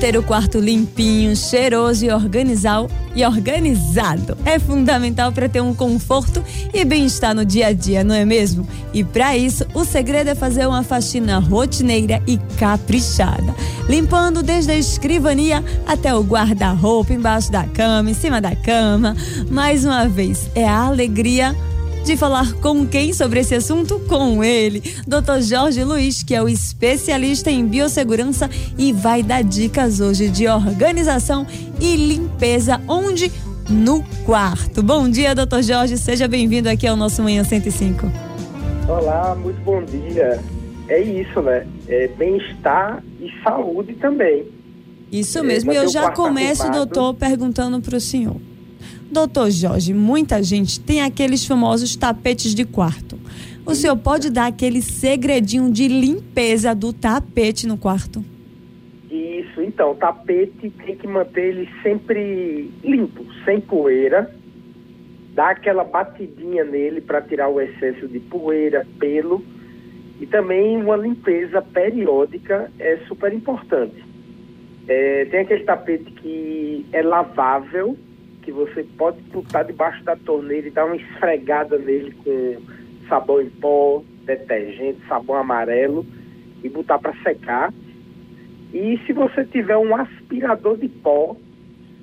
Manter o quarto limpinho, cheiroso e organizado, e organizado é fundamental para ter um conforto e bem-estar no dia a dia, não é mesmo? E para isso, o segredo é fazer uma faxina rotineira e caprichada, limpando desde a escrivania até o guarda-roupa, embaixo da cama, em cima da cama. Mais uma vez, é a alegria de falar com quem sobre esse assunto? Com ele, Dr. Jorge Luiz, que é o especialista em biossegurança e vai dar dicas hoje de organização e limpeza, onde? No quarto. Bom dia, Dr. Jorge, seja bem-vindo aqui ao nosso Manhã 105. Olá, muito bom dia. É isso, né? É bem-estar e saúde também. Isso mesmo, e eu já começo, arrumado. doutor, perguntando para o senhor. Doutor Jorge, muita gente tem aqueles famosos tapetes de quarto. O senhor pode dar aquele segredinho de limpeza do tapete no quarto? Isso, então, o tapete tem que manter ele sempre limpo, sem poeira. Dá aquela batidinha nele para tirar o excesso de poeira, pelo. E também uma limpeza periódica é super importante. É, tem aquele tapete que é lavável, que você pode botar debaixo da torneira e dar uma esfregada nele com sabão em pó, detergente, sabão amarelo e botar para secar. E se você tiver um aspirador de pó,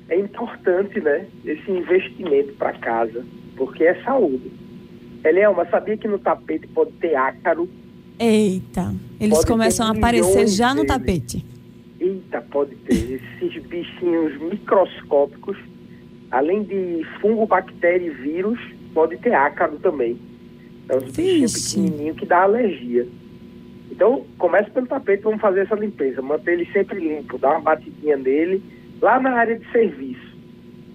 é importante, né, esse investimento para casa, porque é saúde. Elielma, sabia que no tapete pode ter ácaro? Eita, eles pode começam a aparecer já no tapete. Eita, pode ter esses bichinhos microscópicos além de fungo, bactéria e vírus, pode ter ácaro também. É um bichinho pequenininho que dá alergia. Então, comece pelo tapete, vamos fazer essa limpeza. Manter ele sempre limpo, dar uma batidinha nele, lá na área de serviço.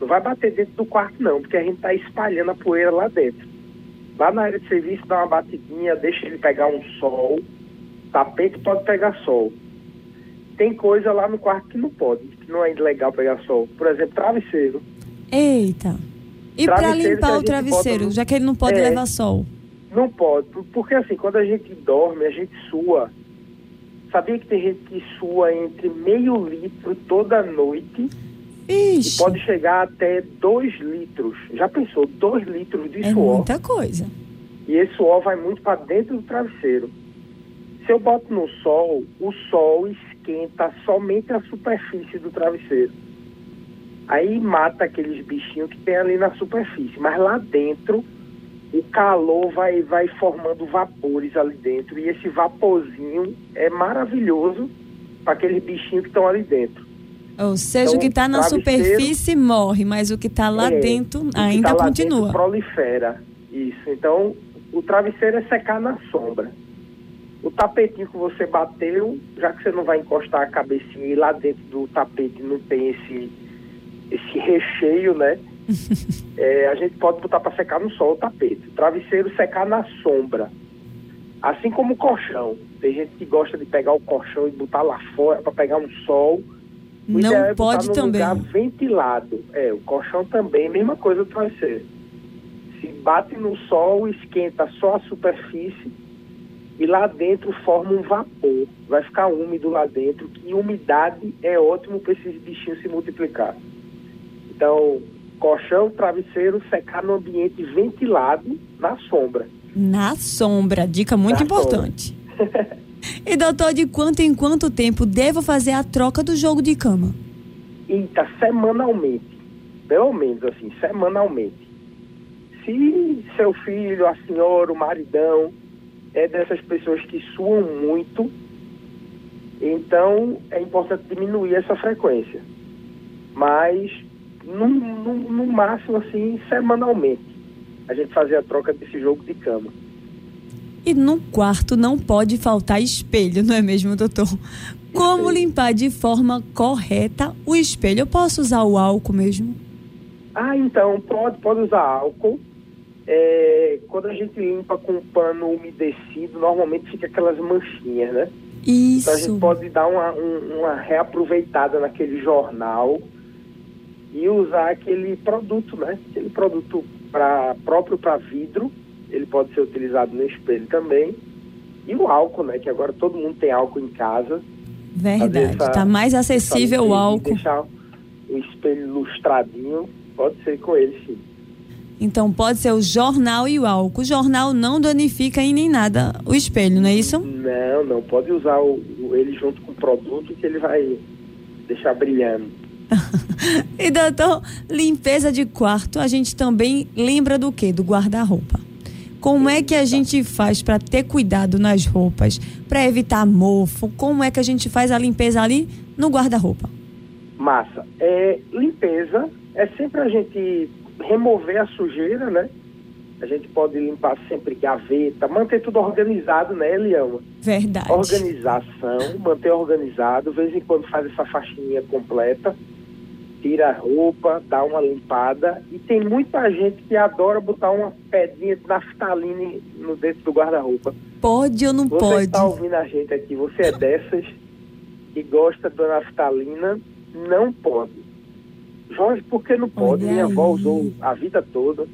Não vai bater dentro do quarto, não, porque a gente está espalhando a poeira lá dentro. Lá na área de serviço, dá uma batidinha, deixa ele pegar um sol. Tapete pode pegar sol. Tem coisa lá no quarto que não pode, que não é legal pegar sol. Por exemplo, travesseiro. Eita. E para limpar o travesseiro, já que ele não pode é, levar sol? Não pode, porque assim, quando a gente dorme, a gente sua. Sabia que tem gente que sua entre meio litro toda noite? Ixi. E pode chegar até dois litros. Já pensou? Dois litros de é suor. muita coisa. E esse suor vai muito para dentro do travesseiro. Se eu boto no sol, o sol esquenta somente a superfície do travesseiro. Aí mata aqueles bichinhos que tem ali na superfície, mas lá dentro o calor vai, vai formando vapores ali dentro e esse vaporzinho é maravilhoso para aqueles bichinhos que estão ali dentro. Ou seja, então, o que está na superfície morre, mas o que está lá é, dentro ainda tá lá continua. Dentro prolifera. Isso. Então, o travesseiro é secar na sombra. O tapetinho que você bateu, já que você não vai encostar a cabecinha e lá dentro do tapete não tem esse esse recheio, né? é, a gente pode botar para secar no sol o tapete. O travesseiro secar na sombra. Assim como o colchão. Tem gente que gosta de pegar o colchão e botar lá fora para pegar um sol. O Não é pode botar também. lugar ventilado. É, o colchão também, mesma coisa do travesseiro. Se bate no sol, esquenta só a superfície e lá dentro forma um vapor. Vai ficar úmido lá dentro, que umidade é ótimo para esses bichinhos se multiplicar. Então, colchão, travesseiro, secar no ambiente ventilado, na sombra. Na sombra, dica muito na importante. e doutor, de quanto em quanto tempo devo fazer a troca do jogo de cama? Eita, semanalmente. Pelo menos assim, semanalmente. Se seu filho, a senhora, o maridão é dessas pessoas que suam muito, então é importante diminuir essa frequência. Mas no, no, no máximo assim, semanalmente, a gente fazia a troca desse jogo de cama. E no quarto não pode faltar espelho, não é mesmo, doutor? Como limpar de forma correta o espelho? Eu posso usar o álcool mesmo? Ah, então, pode, pode usar álcool. É, quando a gente limpa com pano umedecido, normalmente fica aquelas manchinhas, né? Isso. Então a gente pode dar uma, um, uma reaproveitada naquele jornal e usar aquele produto, né? Aquele produto pra, próprio para vidro, ele pode ser utilizado no espelho também. E o álcool, né? Que agora todo mundo tem álcool em casa. Verdade. Está mais acessível o álcool. Deixar o espelho lustradinho, pode ser com ele, sim. Então pode ser o jornal e o álcool. O jornal não danifica em nem nada o espelho, não é isso? Não, não. Pode usar o, ele junto com o produto que ele vai deixar brilhando. e doutor, limpeza de quarto, a gente também lembra do que? Do guarda-roupa. Como é que a gente faz para ter cuidado nas roupas, para evitar mofo? Como é que a gente faz a limpeza ali no guarda-roupa? Massa. É, limpeza é sempre a gente remover a sujeira, né? A gente pode limpar sempre gaveta, manter tudo organizado, né, Eliama? Verdade. Organização, manter organizado, de vez em quando faz essa faixinha completa, tira a roupa, dá uma limpada. E tem muita gente que adora botar uma pedrinha de naftalina no dentro do guarda-roupa. Pode ou não você pode? Você está ouvindo a gente aqui, você é dessas que gosta da naftalina, não pode. Jorge, por que não pode? Minha avó usou a vida toda.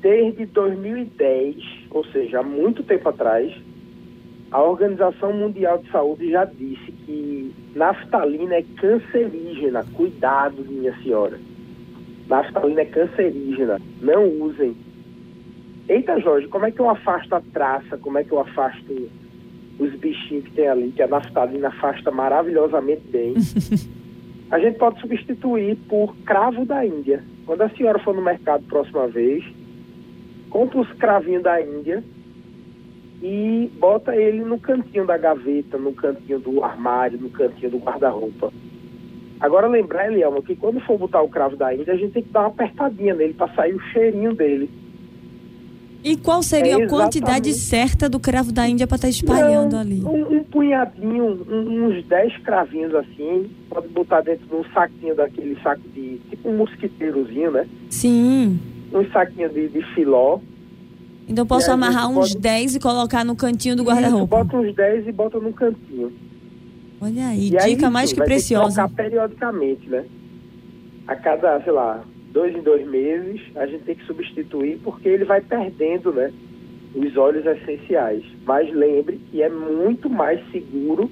Desde 2010, ou seja, há muito tempo atrás, a Organização Mundial de Saúde já disse que naftalina é cancerígena. Cuidado, minha senhora. Naftalina é cancerígena. Não usem. Eita, Jorge, como é que eu afasto a traça? Como é que eu afasto os bichinhos que tem ali? Que a naftalina afasta maravilhosamente bem. a gente pode substituir por cravo da Índia. Quando a senhora for no mercado próxima vez, compra os cravinhos da Índia e bota ele no cantinho da gaveta, no cantinho do armário, no cantinho do guarda-roupa. Agora lembrar, Elielma, que quando for botar o cravo da Índia, a gente tem que dar uma apertadinha nele para sair o cheirinho dele. E qual seria é a quantidade certa do cravo da Índia para estar tá espalhando Não, ali? Um, um punhadinho, um, uns 10 cravinhos assim, pode botar dentro de um saquinho daquele saco de. tipo um mosquiteirozinho, né? Sim. Um saquinho de, de filó. Então posso amarrar uns pode... 10 e colocar no cantinho do guarda-roupa? Bota uns 10 e bota no cantinho. Olha aí, e dica aí, mais que preciosa. Vai periodicamente, né? A cada, sei lá, dois em dois meses, a gente tem que substituir porque ele vai perdendo, né? Os óleos essenciais. Mas lembre que é muito mais seguro,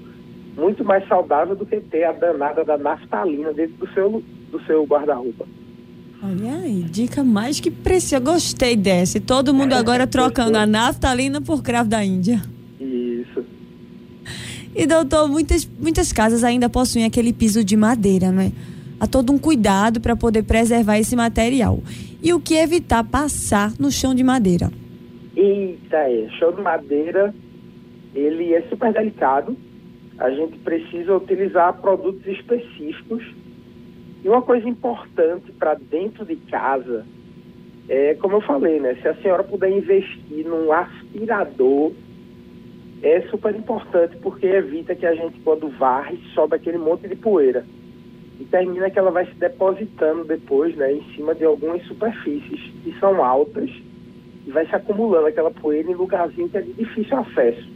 muito mais saudável do que ter a danada da naftalina dentro do seu, do seu guarda-roupa. Olha aí, dica mais que preciosa. Gostei dessa. Todo mundo agora trocando a naftalina por cravo da Índia. Isso. E doutor, muitas, muitas casas ainda possuem aquele piso de madeira, não é? Há todo um cuidado para poder preservar esse material. E o que evitar passar no chão de madeira? Eita, é. Chão de madeira, ele é super delicado. A gente precisa utilizar produtos específicos. E uma coisa importante para dentro de casa é, como eu falei, né? Se a senhora puder investir num aspirador, é super importante porque evita que a gente, quando varre, sobe aquele monte de poeira e termina que ela vai se depositando depois, né, em cima de algumas superfícies que são altas e vai se acumulando aquela poeira em lugarzinho que é de difícil acesso.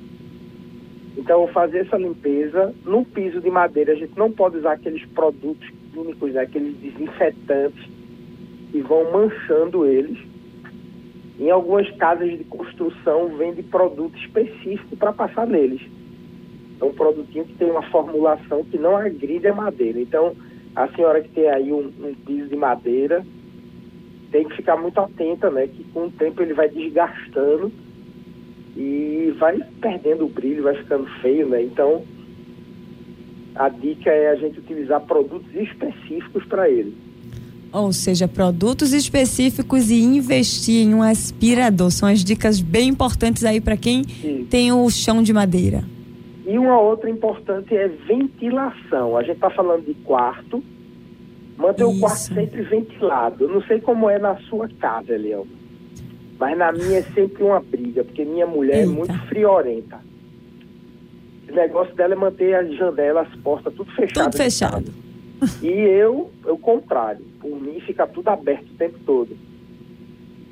Então, fazer essa limpeza no piso de madeira, a gente não pode usar aqueles produtos químicos, né, aqueles desinfetantes que vão manchando eles. Em algumas casas de construção vende produto específico para passar neles. É um produtinho que tem uma formulação que não agride a madeira. Então, a senhora que tem aí um, um piso de madeira tem que ficar muito atenta, né? Que com o tempo ele vai desgastando e vai perdendo o brilho, vai ficando feio, né? Então, a dica é a gente utilizar produtos específicos para ele. Ou seja, produtos específicos e investir em um aspirador. São as dicas bem importantes aí para quem Sim. tem o chão de madeira. E uma outra importante é ventilação. A gente está falando de quarto, manter Isso. o quarto sempre ventilado. Eu não sei como é na sua casa, Leão, mas na minha é sempre uma briga, porque minha mulher Eita. é muito friorenta. O negócio dela é manter as janelas, as portas, tudo fechado. Tudo fechado. E eu, o contrário. Por mim, fica tudo aberto o tempo todo.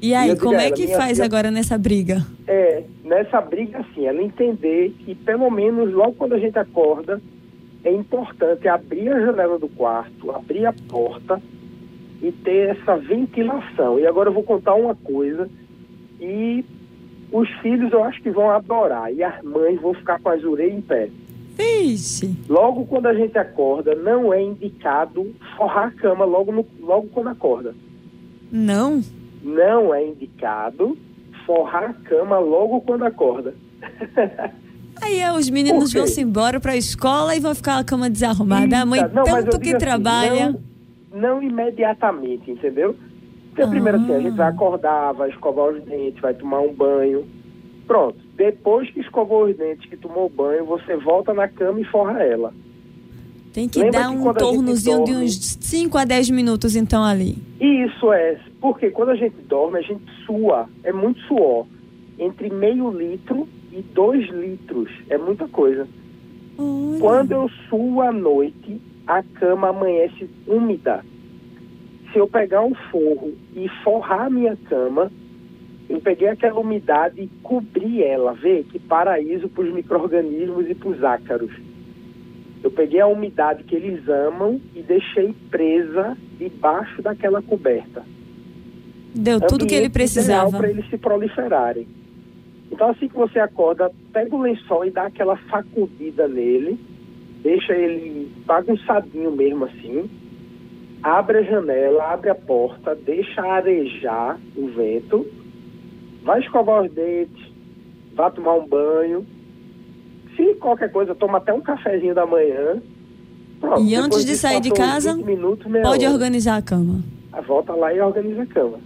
E aí, e como é que faz agora nessa briga? É, nessa briga, assim, ela entender que pelo menos logo quando a gente acorda, é importante abrir a janela do quarto, abrir a porta e ter essa ventilação. E agora eu vou contar uma coisa e os filhos eu acho que vão adorar e as mães vão ficar com as orelhas em pé. Vixe. Logo quando a gente acorda, não é indicado forrar a cama logo, no, logo quando acorda. Não? Não é indicado forrar a cama logo quando acorda. Aí é, os meninos vão se embora para a escola e vão ficar a cama desarrumada. a mãe não, tanto que assim, trabalha. Não, não, imediatamente, entendeu? Porque ah. primeiro assim, a gente vai acordar, vai escovar os dentes, vai tomar um banho. Pronto. Depois que escovou os dentes, que tomou banho, você volta na cama e forra ela. Tem que Lembra dar um tornozinho dorme, de uns 5 a 10 minutos, então, ali. Isso é, porque quando a gente dorme, a gente sua, é muito suor. Entre meio litro e 2 litros, é muita coisa. Olha. Quando eu suo à noite, a cama amanhece úmida. Se eu pegar um forro e forrar a minha cama, eu peguei aquela umidade e cobri ela. Vê que paraíso para os micro-organismos e para os ácaros. Eu peguei a umidade que eles amam e deixei presa debaixo daquela coberta. Deu tudo que ele precisava. para eles se proliferarem. Então, assim que você acorda, pega o lençol e dá aquela sacudida nele, deixa ele bagunçadinho mesmo assim, abre a janela, abre a porta, deixa arejar o vento vai escovar os dentes, vá tomar um banho. Se qualquer coisa, toma até um cafezinho da manhã. Pronto, e antes de sair de casa, minutos, pode hora. organizar a cama. A volta lá e organiza a cama.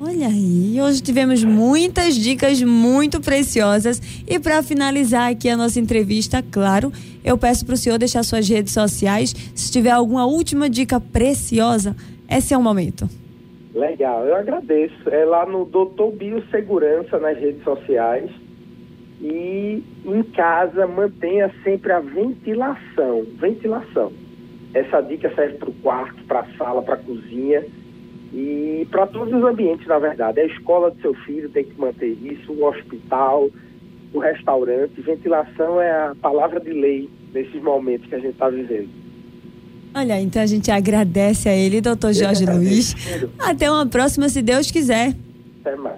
Olha aí, hoje tivemos muitas dicas muito preciosas. E para finalizar aqui a nossa entrevista, claro, eu peço para o senhor deixar suas redes sociais. Se tiver alguma última dica preciosa, esse é o momento. Legal, eu agradeço. É lá no Doutor Biossegurança nas redes sociais. E em casa mantenha sempre a ventilação. Ventilação. Essa dica serve para o quarto, para a sala, para a cozinha e para todos os ambientes, na verdade. A escola do seu filho tem que manter isso, o hospital, o restaurante. Ventilação é a palavra de lei nesses momentos que a gente está vivendo. Olha, então a gente agradece a ele, doutor Jorge Luiz. Até uma próxima, se Deus quiser. Até mais.